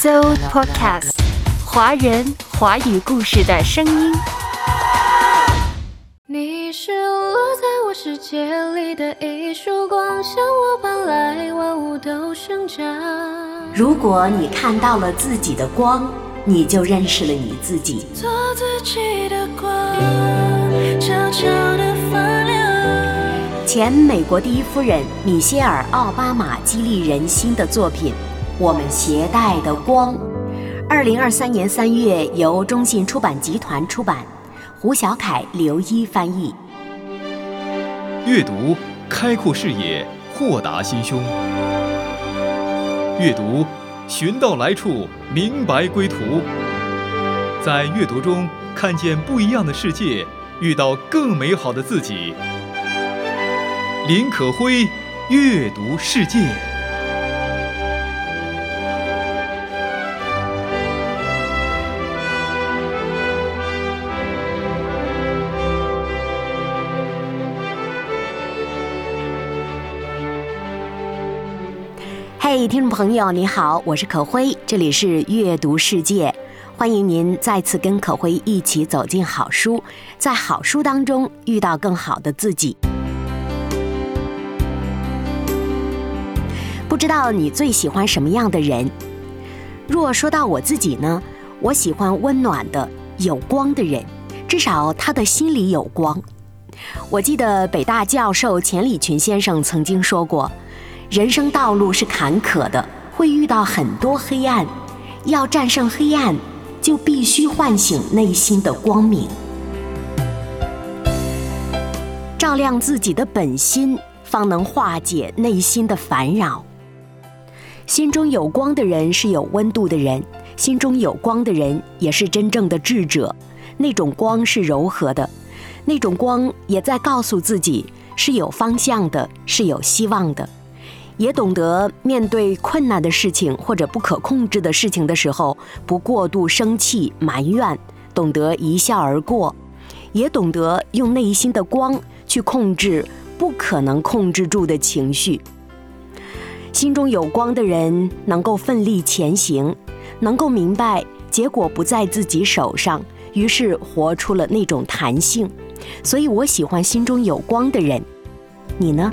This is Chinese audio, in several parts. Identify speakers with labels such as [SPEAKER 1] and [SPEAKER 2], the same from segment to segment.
[SPEAKER 1] So Podcast，华人华语故事的声音。
[SPEAKER 2] 你是落在我世界里的一束光，向我伴来，万物都生长。
[SPEAKER 3] 如果你看到了自己的光，你就认识了你自己。
[SPEAKER 2] 做自己的光，悄悄的发亮。
[SPEAKER 3] 前美国第一夫人米歇尔·奥巴马激励人心的作品《我们携带的光》，二零二三年三月由中信出版集团出版，胡小凯、刘一翻译。
[SPEAKER 4] 阅读开阔视野，豁达心胸。阅读寻到来处，明白归途。在阅读中看见不一样的世界，遇到更美好的自己。林可辉，阅读世界。
[SPEAKER 3] 听众朋友，你好，我是可辉，这里是阅读世界，欢迎您再次跟可辉一起走进好书，在好书当中遇到更好的自己。不知道你最喜欢什么样的人？若说到我自己呢，我喜欢温暖的、有光的人，至少他的心里有光。我记得北大教授钱理群先生曾经说过。人生道路是坎坷的，会遇到很多黑暗。要战胜黑暗，就必须唤醒内心的光明，照亮自己的本心，方能化解内心的烦扰。心中有光的人是有温度的人，心中有光的人也是真正的智者。那种光是柔和的，那种光也在告诉自己是有方向的，是有希望的。也懂得面对困难的事情或者不可控制的事情的时候，不过度生气埋怨，懂得一笑而过；也懂得用内心的光去控制不可能控制住的情绪。心中有光的人能够奋力前行，能够明白结果不在自己手上，于是活出了那种弹性。所以我喜欢心中有光的人。你呢？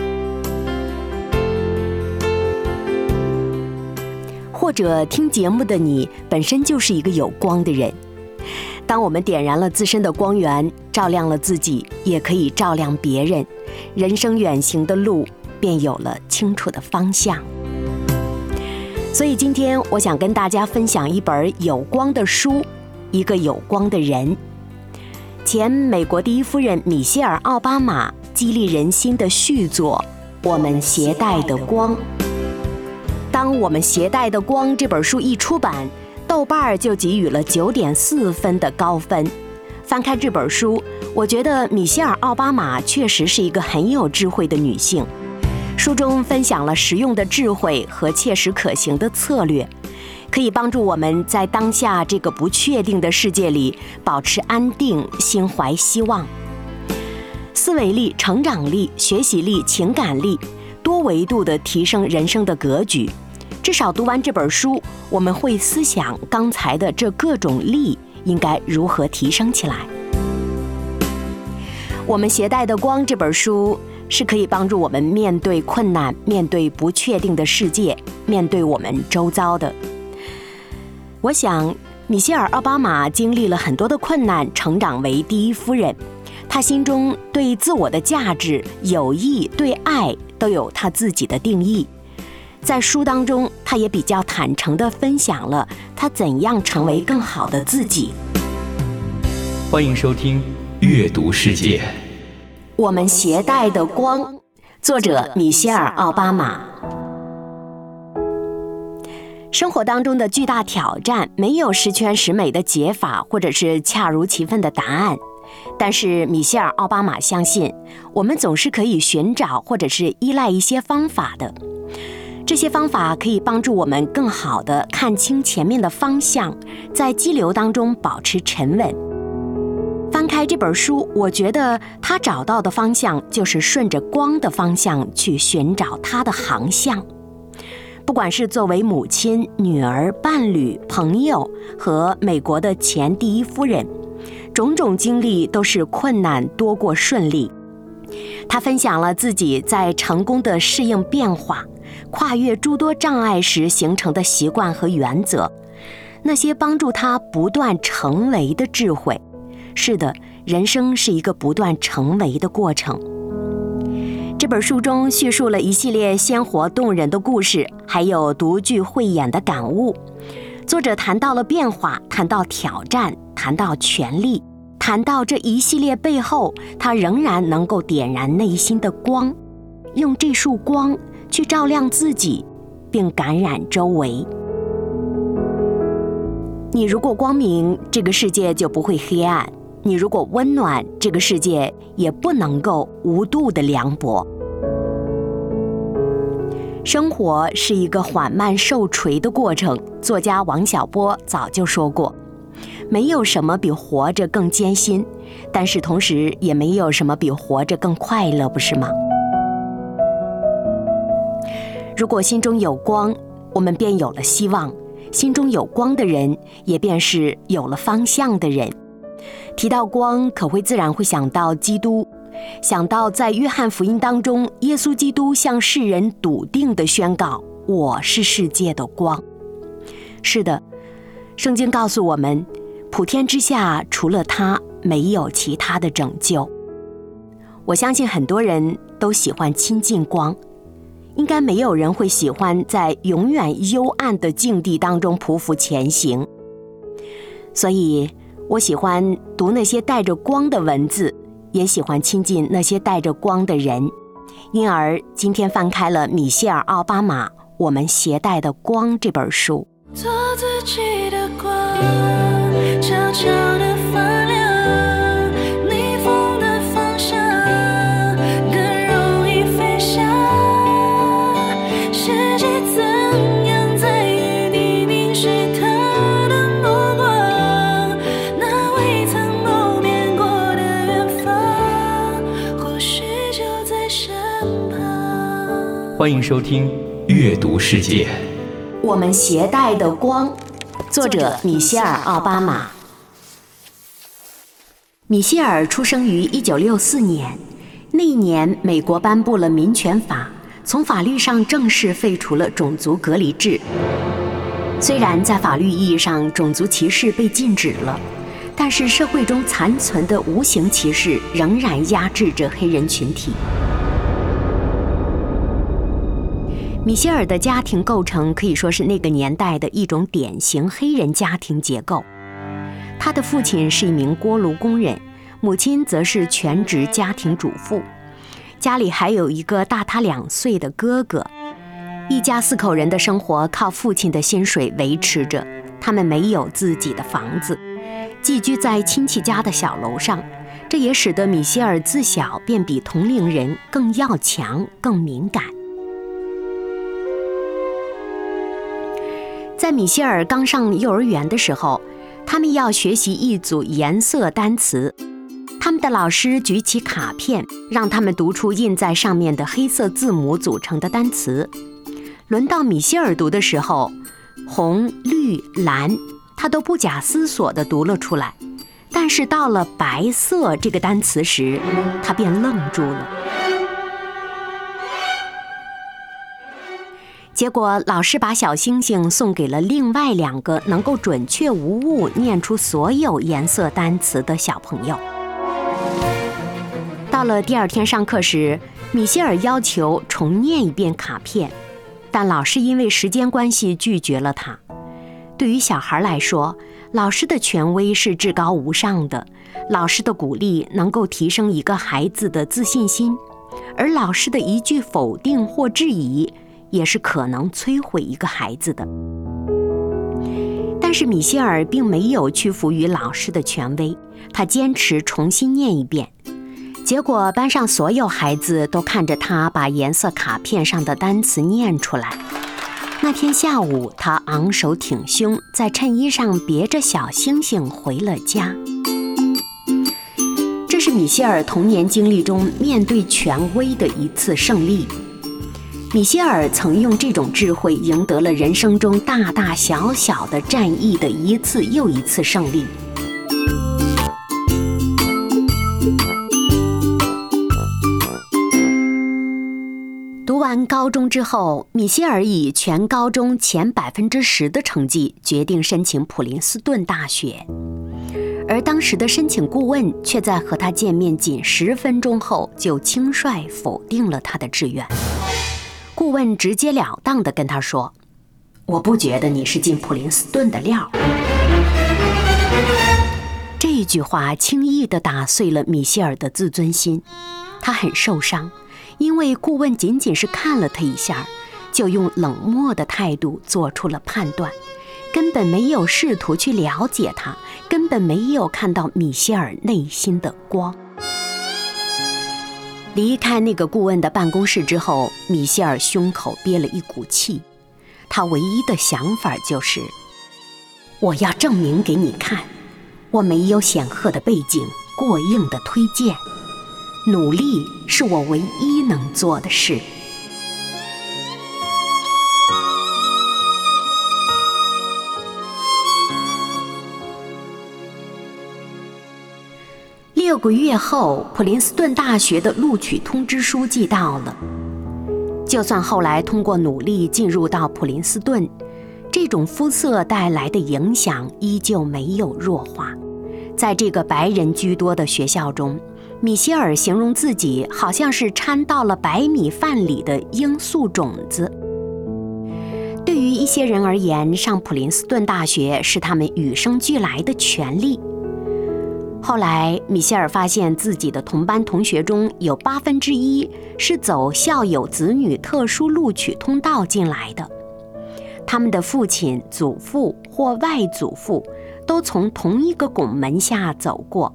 [SPEAKER 3] 或者听节目的你本身就是一个有光的人。当我们点燃了自身的光源，照亮了自己，也可以照亮别人，人生远行的路便有了清楚的方向。所以今天我想跟大家分享一本有光的书，一个有光的人。前美国第一夫人米歇尔·奥巴马激励人心的续作《我们携带的光》。当我们携带的光这本书一出版，豆瓣儿就给予了九点四分的高分。翻开这本书，我觉得米歇尔·奥巴马确实是一个很有智慧的女性。书中分享了实用的智慧和切实可行的策略，可以帮助我们在当下这个不确定的世界里保持安定，心怀希望。思维力、成长力、学习力、情感力，多维度的提升人生的格局。至少读完这本书，我们会思想刚才的这各种力应该如何提升起来。我们携带的光这本书是可以帮助我们面对困难、面对不确定的世界、面对我们周遭的。我想，米歇尔·奥巴马经历了很多的困难，成长为第一夫人，他心中对自我的价值、友谊、对爱都有他自己的定义。在书当中，他也比较坦诚地分享了他怎样成为更好的自己。
[SPEAKER 4] 欢迎收听《阅读世界》。
[SPEAKER 3] 我们携带的光，作者米歇尔·奥巴马。生活当中的巨大挑战，没有十全十美的解法，或者是恰如其分的答案。但是米歇尔·奥巴马相信，我们总是可以寻找或者是依赖一些方法的。这些方法可以帮助我们更好地看清前面的方向，在激流当中保持沉稳。翻开这本书，我觉得他找到的方向就是顺着光的方向去寻找他的航向。不管是作为母亲、女儿、伴侣、朋友和美国的前第一夫人，种种经历都是困难多过顺利。他分享了自己在成功的适应变化、跨越诸多障碍时形成的习惯和原则，那些帮助他不断成为的智慧。是的，人生是一个不断成为的过程。这本书中叙述了一系列鲜活动人的故事，还有独具慧眼的感悟。作者谈到了变化，谈到挑战，谈到权力，谈到这一系列背后，他仍然能够点燃内心的光，用这束光去照亮自己，并感染周围。你如果光明，这个世界就不会黑暗。你如果温暖，这个世界也不能够无度的凉薄。生活是一个缓慢受锤的过程。作家王小波早就说过：“没有什么比活着更艰辛，但是同时也没有什么比活着更快乐，不是吗？”如果心中有光，我们便有了希望；心中有光的人，也便是有了方向的人。提到光，可会自然会想到基督，想到在约翰福音当中，耶稣基督向世人笃定地宣告：“我是世界的光。”是的，圣经告诉我们，普天之下除了他，没有其他的拯救。我相信很多人都喜欢亲近光，应该没有人会喜欢在永远幽暗的境地当中匍匐前行。所以。我喜欢读那些带着光的文字，也喜欢亲近那些带着光的人，因而今天翻开了米歇尔·奥巴马《我们携带的光》这本书。
[SPEAKER 2] 做自己的光，悄悄地发亮。
[SPEAKER 4] 欢迎收听《阅读世界》。
[SPEAKER 3] 我们携带的光，作者米歇尔·奥巴马。米歇尔出生于一九六四年，那一年美国颁布了民权法，从法律上正式废除了种族隔离制。虽然在法律意义上种族歧视被禁止了，但是社会中残存的无形歧视仍然压制着黑人群体。米歇尔的家庭构成可以说是那个年代的一种典型黑人家庭结构。他的父亲是一名锅炉工人，母亲则是全职家庭主妇，家里还有一个大他两岁的哥哥。一家四口人的生活靠父亲的薪水维持着，他们没有自己的房子，寄居在亲戚家的小楼上。这也使得米歇尔自小便比同龄人更要强、更敏感。在米歇尔刚上幼儿园的时候，他们要学习一组颜色单词。他们的老师举起卡片，让他们读出印在上面的黑色字母组成的单词。轮到米歇尔读的时候，红、绿、蓝，他都不假思索地读了出来。但是到了白色这个单词时，他便愣住了。结果，老师把小星星送给了另外两个能够准确无误念出所有颜色单词的小朋友。到了第二天上课时，米歇尔要求重念一遍卡片，但老师因为时间关系拒绝了他。对于小孩来说，老师的权威是至高无上的，老师的鼓励能够提升一个孩子的自信心，而老师的一句否定或质疑。也是可能摧毁一个孩子的。但是米歇尔并没有屈服于老师的权威，他坚持重新念一遍。结果班上所有孩子都看着他把颜色卡片上的单词念出来。那天下午，他昂首挺胸，在衬衣上别着小星星回了家。这是米歇尔童年经历中面对权威的一次胜利。米歇尔曾用这种智慧赢得了人生中大大小小的战役的一次又一次胜利。读完高中之后，米歇尔以全高中前百分之十的成绩决定申请普林斯顿大学，而当时的申请顾问却在和他见面仅十分钟后就轻率否定了他的志愿。顾问直截了当地跟他说：“我不觉得你是进普林斯顿的料。”这句话轻易地打碎了米歇尔的自尊心，他很受伤，因为顾问仅仅是看了他一下，就用冷漠的态度做出了判断，根本没有试图去了解他，根本没有看到米歇尔内心的光。离开那个顾问的办公室之后，米歇尔胸口憋了一股气。他唯一的想法就是：我要证明给你看，我没有显赫的背景、过硬的推荐，努力是我唯一能做的事。六个月后，普林斯顿大学的录取通知书寄到了。就算后来通过努力进入到普林斯顿，这种肤色带来的影响依旧没有弱化。在这个白人居多的学校中，米歇尔形容自己好像是掺到了白米饭里的罂粟种子。对于一些人而言，上普林斯顿大学是他们与生俱来的权利。后来，米歇尔发现自己的同班同学中有八分之一是走校友子女特殊录取通道进来的，他们的父亲、祖父或外祖父都从同一个拱门下走过，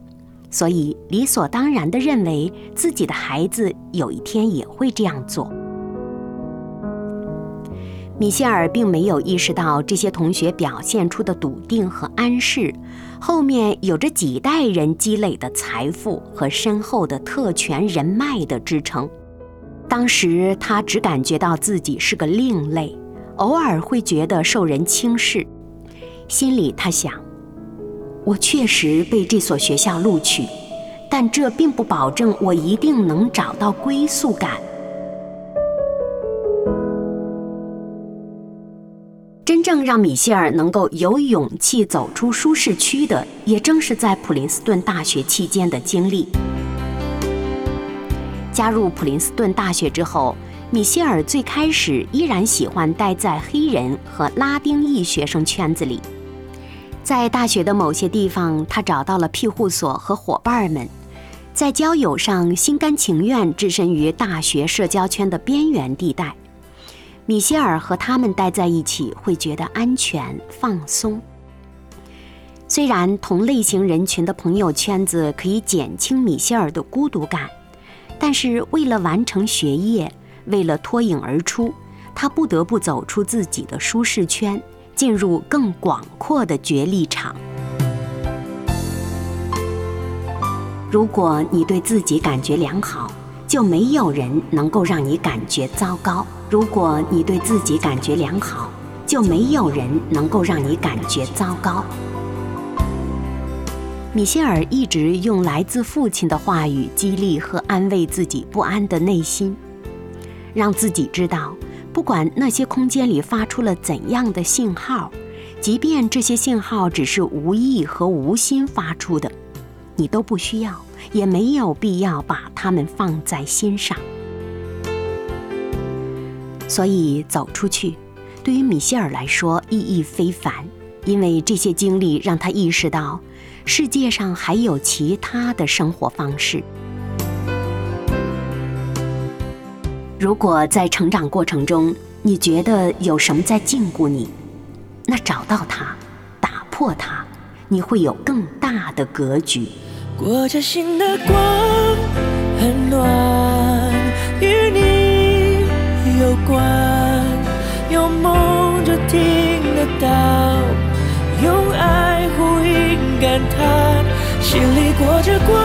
[SPEAKER 3] 所以理所当然地认为自己的孩子有一天也会这样做。米歇尔并没有意识到这些同学表现出的笃定和安适，后面有着几代人积累的财富和深厚的特权人脉的支撑。当时他只感觉到自己是个另类，偶尔会觉得受人轻视。心里他想：我确实被这所学校录取，但这并不保证我一定能找到归宿感。正让米歇尔能够有勇气走出舒适区的，也正是在普林斯顿大学期间的经历。加入普林斯顿大学之后，米歇尔最开始依然喜欢待在黑人和拉丁裔学生圈子里。在大学的某些地方，他找到了庇护所和伙伴们，在交友上心甘情愿置身于大学社交圈的边缘地带。米歇尔和他们待在一起会觉得安全放松。虽然同类型人群的朋友圈子可以减轻米歇尔的孤独感，但是为了完成学业，为了脱颖而出，他不得不走出自己的舒适圈，进入更广阔的角力场。如果你对自己感觉良好，就没有人能够让你感觉糟糕。如果你对自己感觉良好，就没有人能够让你感觉糟糕。米歇尔一直用来自父亲的话语激励和安慰自己不安的内心，让自己知道，不管那些空间里发出了怎样的信号，即便这些信号只是无意和无心发出的，你都不需要，也没有必要把它们放在心上。所以走出去，对于米歇尔来说意义非凡，因为这些经历让他意识到，世界上还有其他的生活方式。如果在成长过程中你觉得有什么在禁锢你，那找到它，打破它，你会有更大的格局。
[SPEAKER 5] 裹着心的光，很暖，与你。有关，有梦就听得到，用爱呼应感叹，心里裹着光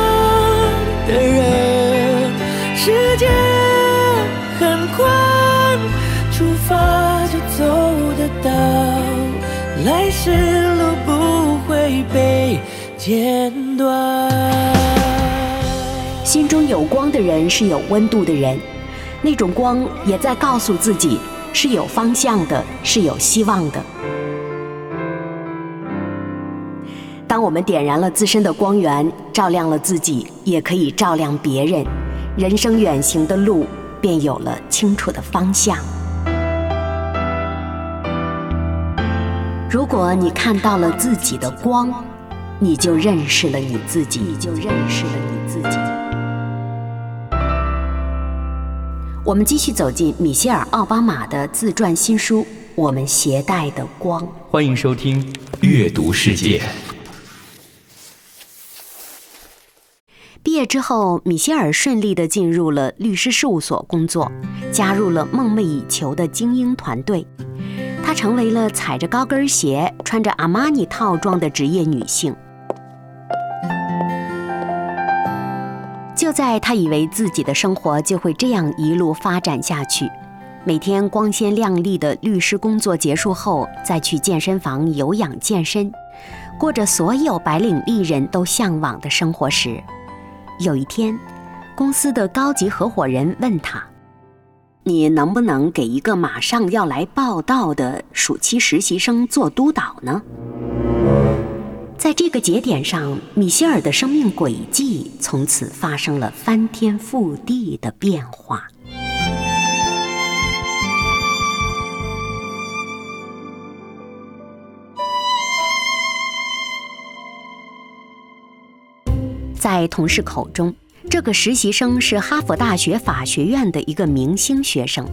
[SPEAKER 5] 的人，世界很宽。出发就走得到，来时路不会被剪断。
[SPEAKER 3] 心中有光的人是有温度的人，那种光也在告诉自己是有方向的，是有希望的。当我们点燃了自身的光源，照亮了自己，也可以照亮别人，人生远行的路便有了清楚的方向。如果你看到了自己的光，你就认识了你自己，你就认识了你自己。我们继续走进米歇尔·奥巴马的自传新书《我们携带的光》。
[SPEAKER 4] 欢迎收听《阅读世界》。
[SPEAKER 3] 毕业之后，米歇尔顺利地进入了律师事务所工作，加入了梦寐以求的精英团队。她成为了踩着高跟鞋、穿着阿玛尼套装的职业女性。就在他以为自己的生活就会这样一路发展下去，每天光鲜亮丽的律师工作结束后，再去健身房有氧健身，过着所有白领丽人都向往的生活时，有一天，公司的高级合伙人问他：“你能不能给一个马上要来报道的暑期实习生做督导呢？”在这个节点上，米歇尔的生命轨迹从此发生了翻天覆地的变化。在同事口中，这个实习生是哈佛大学法学院的一个明星学生，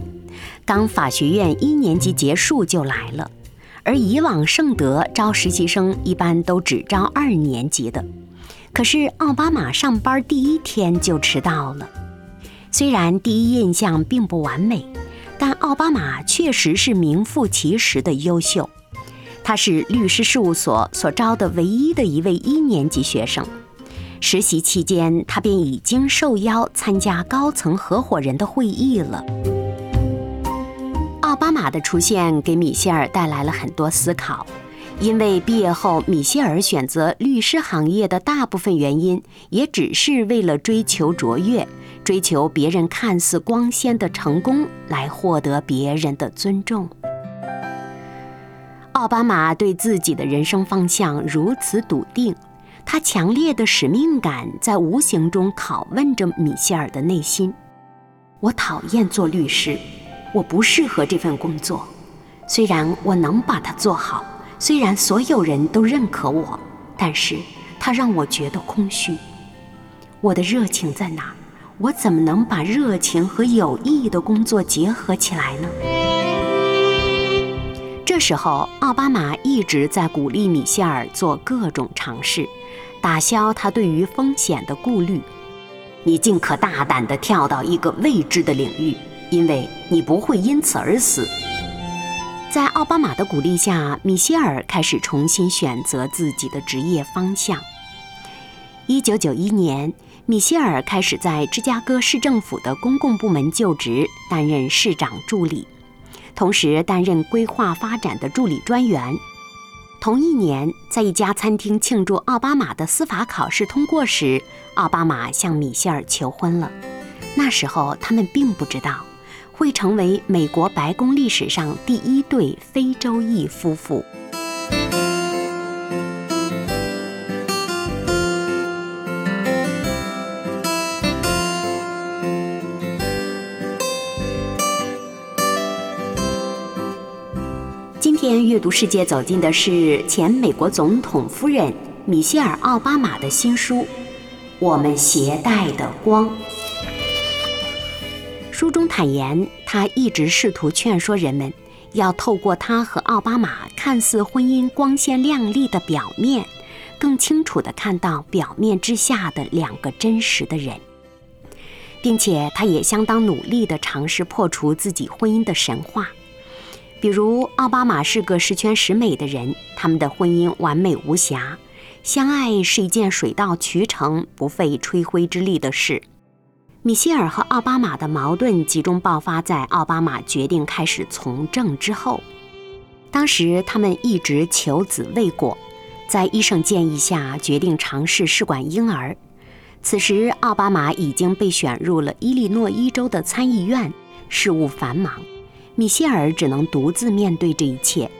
[SPEAKER 3] 刚法学院一年级结束就来了。而以往圣德招实习生一般都只招二年级的，可是奥巴马上班第一天就迟到了。虽然第一印象并不完美，但奥巴马确实是名副其实的优秀。他是律师事务所所招的唯一的一位一年级学生。实习期间，他便已经受邀参加高层合伙人的会议了。奥巴马的出现给米歇尔带来了很多思考，因为毕业后米歇尔选择律师行业的大部分原因，也只是为了追求卓越，追求别人看似光鲜的成功，来获得别人的尊重。奥巴马对自己的人生方向如此笃定。他强烈的使命感在无形中拷问着米歇尔的内心。我讨厌做律师，我不适合这份工作。虽然我能把它做好，虽然所有人都认可我，但是它让我觉得空虚。我的热情在哪？我怎么能把热情和有意义的工作结合起来呢？这时候，奥巴马一直在鼓励米歇尔做各种尝试。打消他对于风险的顾虑，你尽可大胆地跳到一个未知的领域，因为你不会因此而死。在奥巴马的鼓励下，米歇尔开始重新选择自己的职业方向。一九九一年，米歇尔开始在芝加哥市政府的公共部门就职，担任市长助理，同时担任规划发展的助理专员。同一年，在一家餐厅庆祝奥巴马的司法考试通过时，奥巴马向米歇尔求婚了。那时候，他们并不知道会成为美国白宫历史上第一对非洲裔夫妇。今天阅读世界走进的是前美国总统夫人米歇尔·奥巴马的新书《我们携带的光》。书中坦言，他一直试图劝说人们，要透过他和奥巴马看似婚姻光鲜亮丽的表面，更清楚地看到表面之下的两个真实的人，并且他也相当努力地尝试破除自己婚姻的神话。比如，奥巴马是个十全十美的人，他们的婚姻完美无瑕，相爱是一件水到渠成、不费吹灰之力的事。米歇尔和奥巴马的矛盾集中爆发在奥巴马决定开始从政之后。当时他们一直求子未果，在医生建议下决定尝试试管婴儿。此时，奥巴马已经被选入了伊利诺伊州的参议院，事务繁忙，米歇尔只能独自面对这一切。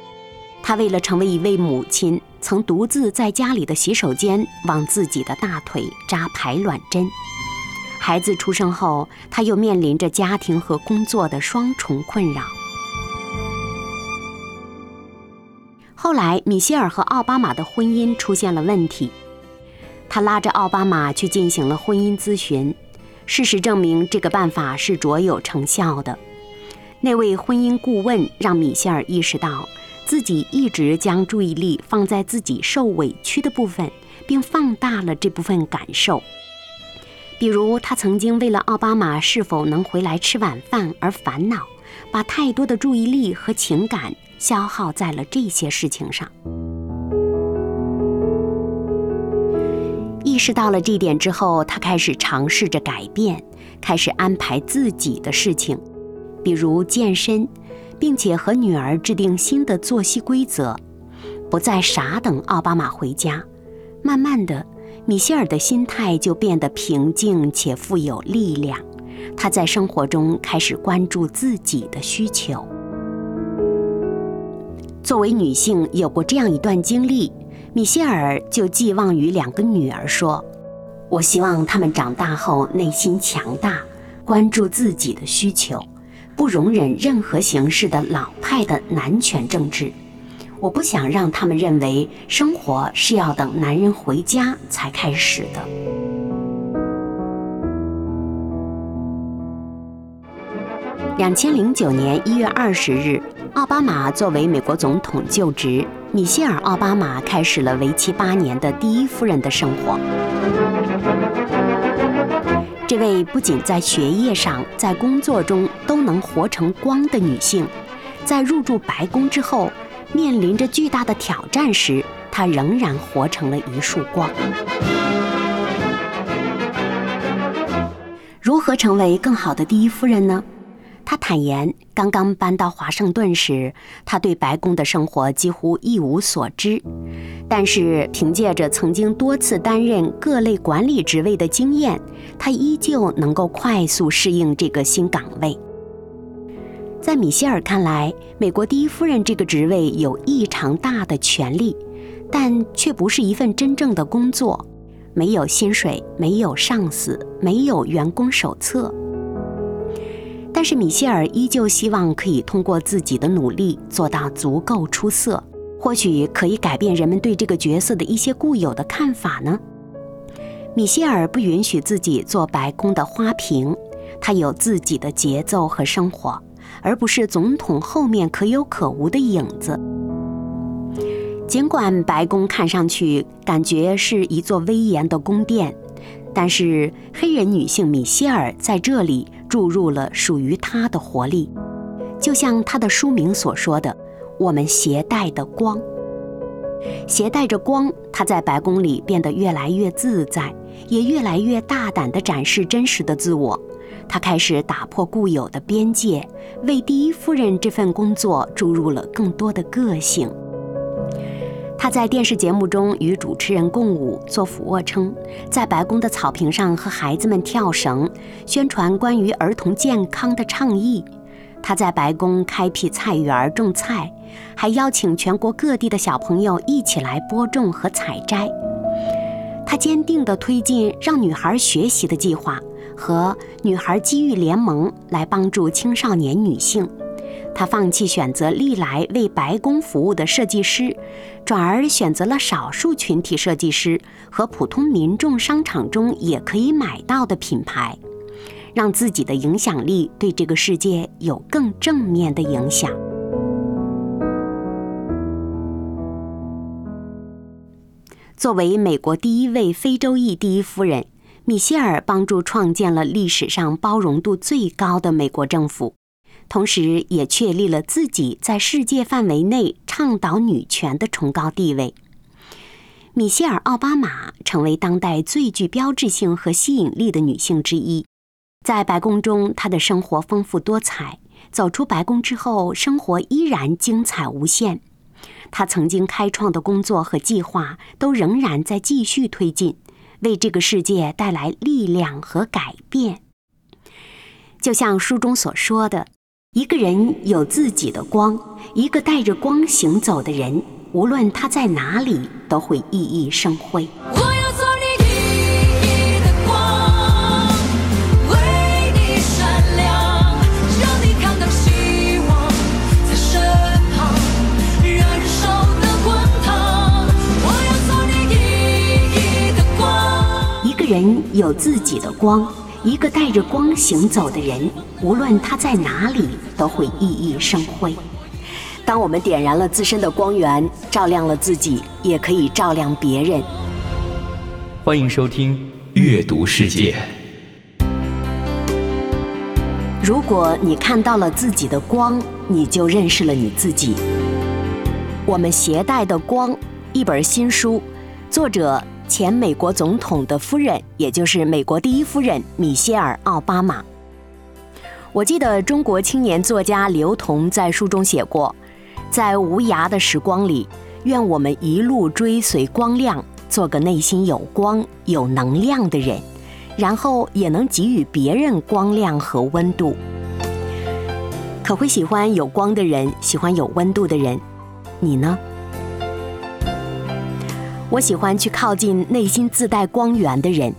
[SPEAKER 3] 她为了成为一位母亲，曾独自在家里的洗手间往自己的大腿扎排卵针。孩子出生后，她又面临着家庭和工作的双重困扰。后来，米歇尔和奥巴马的婚姻出现了问题，他拉着奥巴马去进行了婚姻咨询。事实证明，这个办法是卓有成效的。那位婚姻顾问让米歇尔意识到。自己一直将注意力放在自己受委屈的部分，并放大了这部分感受。比如，他曾经为了奥巴马是否能回来吃晚饭而烦恼，把太多的注意力和情感消耗在了这些事情上。意识到了这点之后，他开始尝试着改变，开始安排自己的事情，比如健身。并且和女儿制定新的作息规则，不再傻等奥巴马回家。慢慢的，米歇尔的心态就变得平静且富有力量。她在生活中开始关注自己的需求。作为女性，有过这样一段经历，米歇尔就寄望于两个女儿说：“我希望她们长大后内心强大，关注自己的需求。”不容忍任何形式的老派的男权政治，我不想让他们认为生活是要等男人回家才开始的。两千零九年一月二十日，奥巴马作为美国总统就职，米歇尔·奥巴马开始了为期八年的第一夫人的生活。这位不仅在学业上，在工作中都能活成光的女性，在入住白宫之后，面临着巨大的挑战时，她仍然活成了一束光。如何成为更好的第一夫人呢？他坦言，刚刚搬到华盛顿时，他对白宫的生活几乎一无所知。但是，凭借着曾经多次担任各类管理职位的经验，他依旧能够快速适应这个新岗位。在米歇尔看来，美国第一夫人这个职位有异常大的权利，但却不是一份真正的工作，没有薪水，没有上司，没有员工手册。但是米歇尔依旧希望可以通过自己的努力做到足够出色，或许可以改变人们对这个角色的一些固有的看法呢。米歇尔不允许自己做白宫的花瓶，他有自己的节奏和生活，而不是总统后面可有可无的影子。尽管白宫看上去感觉是一座威严的宫殿，但是黑人女性米歇尔在这里。注入了属于她的活力，就像她的书名所说的：“我们携带的光，携带着光。”他在白宫里变得越来越自在，也越来越大胆地展示真实的自我。他开始打破固有的边界，为第一夫人这份工作注入了更多的个性。他在电视节目中与主持人共舞、做俯卧撑，在白宫的草坪上和孩子们跳绳，宣传关于儿童健康的倡议。他在白宫开辟菜园种菜，还邀请全国各地的小朋友一起来播种和采摘。他坚定地推进让女孩学习的计划和女孩机遇联盟，来帮助青少年女性。她放弃选择历来为白宫服务的设计师，转而选择了少数群体设计师和普通民众商场中也可以买到的品牌，让自己的影响力对这个世界有更正面的影响。作为美国第一位非洲裔第一夫人，米歇尔帮助创建了历史上包容度最高的美国政府。同时，也确立了自己在世界范围内倡导女权的崇高地位。米歇尔·奥巴马成为当代最具标志性和吸引力的女性之一。在白宫中，她的生活丰富多彩；走出白宫之后，生活依然精彩无限。他曾经开创的工作和计划都仍然在继续推进，为这个世界带来力量和改变。就像书中所说的，一个人有自己的光，一个带着光行走的人，无论他在哪里，都会熠熠生辉。人有自己的光，一个带着光行走的人，无论他在哪里，都会熠熠生辉。当我们点燃了自身的光源，照亮了自己，也可以照亮别人。
[SPEAKER 4] 欢迎收听《阅读世界》。
[SPEAKER 3] 如果你看到了自己的光，你就认识了你自己。我们携带的光，一本新书，作者前美国总统的夫人，也就是美国第一夫人米歇尔·奥巴马。我记得中国青年作家刘同在书中写过，在无涯的时光里，愿我们一路追随光亮，做个内心有光、有能量的人。然后也能给予别人光亮和温度。可会喜欢有光的人，喜欢有温度的人，你呢？我喜欢去靠近内心自带光源的人，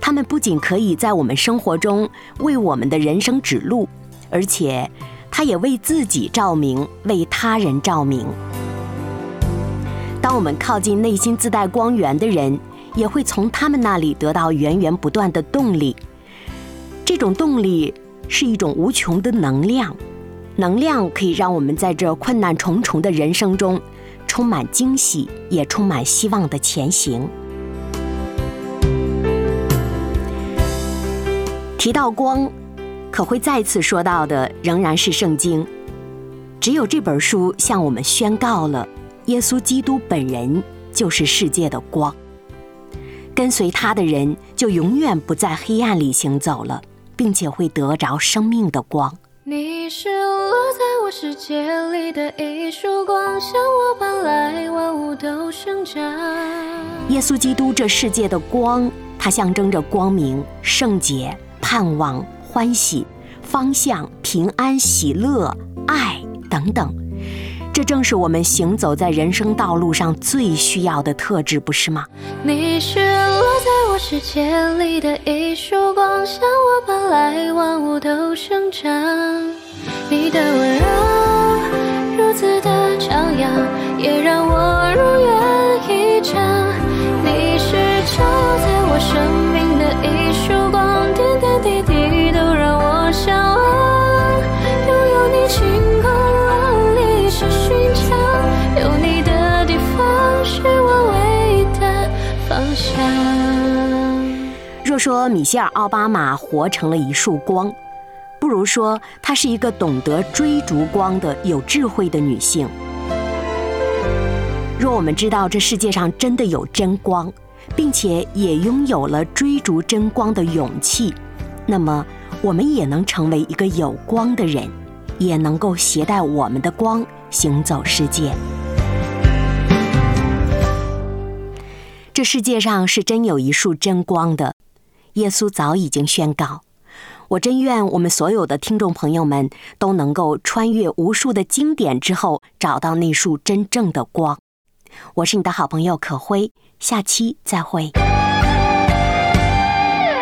[SPEAKER 3] 他们不仅可以在我们生活中为我们的人生指路，而且他也为自己照明，为他人照明。当我们靠近内心自带光源的人，也会从他们那里得到源源不断的动力。这种动力是一种无穷的能量，能量可以让我们在这困难重重的人生中，充满惊喜，也充满希望的前行。提到光，可会再次说到的仍然是圣经。只有这本书向我们宣告了，耶稣基督本人就是世界的光。跟随他的人就永远不在黑暗里行走了，并且会得着生命的光。
[SPEAKER 2] 你是落在我世界里的一束光，向我搬来，万物都生长。
[SPEAKER 3] 耶稣基督这世界的光，它象征着光明、圣洁、盼望、欢喜、方向、平安、喜乐、爱等等。这正是我们行走在人生道路上最需要的特质，不是吗？
[SPEAKER 2] 你是在我世界里的一束光，向我奔来，万物都生长。你的温柔如此的张扬，也让我如愿
[SPEAKER 3] 说米歇尔·奥巴马活成了一束光，不如说她是一个懂得追逐光的有智慧的女性。若我们知道这世界上真的有真光，并且也拥有了追逐真光的勇气，那么我们也能成为一个有光的人，也能够携带我们的光行走世界。这世界上是真有一束真光的，耶稣早已经宣告。我真愿我们所有的听众朋友们都能够穿越无数的经典之后，找到那束真正的光。我是你的好朋友可辉，下期再会。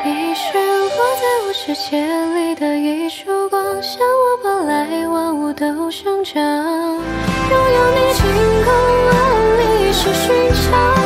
[SPEAKER 2] 你是落在我世界里的一束光，向我搬来，万物都生长。拥有你晴空万里是寻常，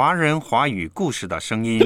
[SPEAKER 6] 华人华语故事的声音。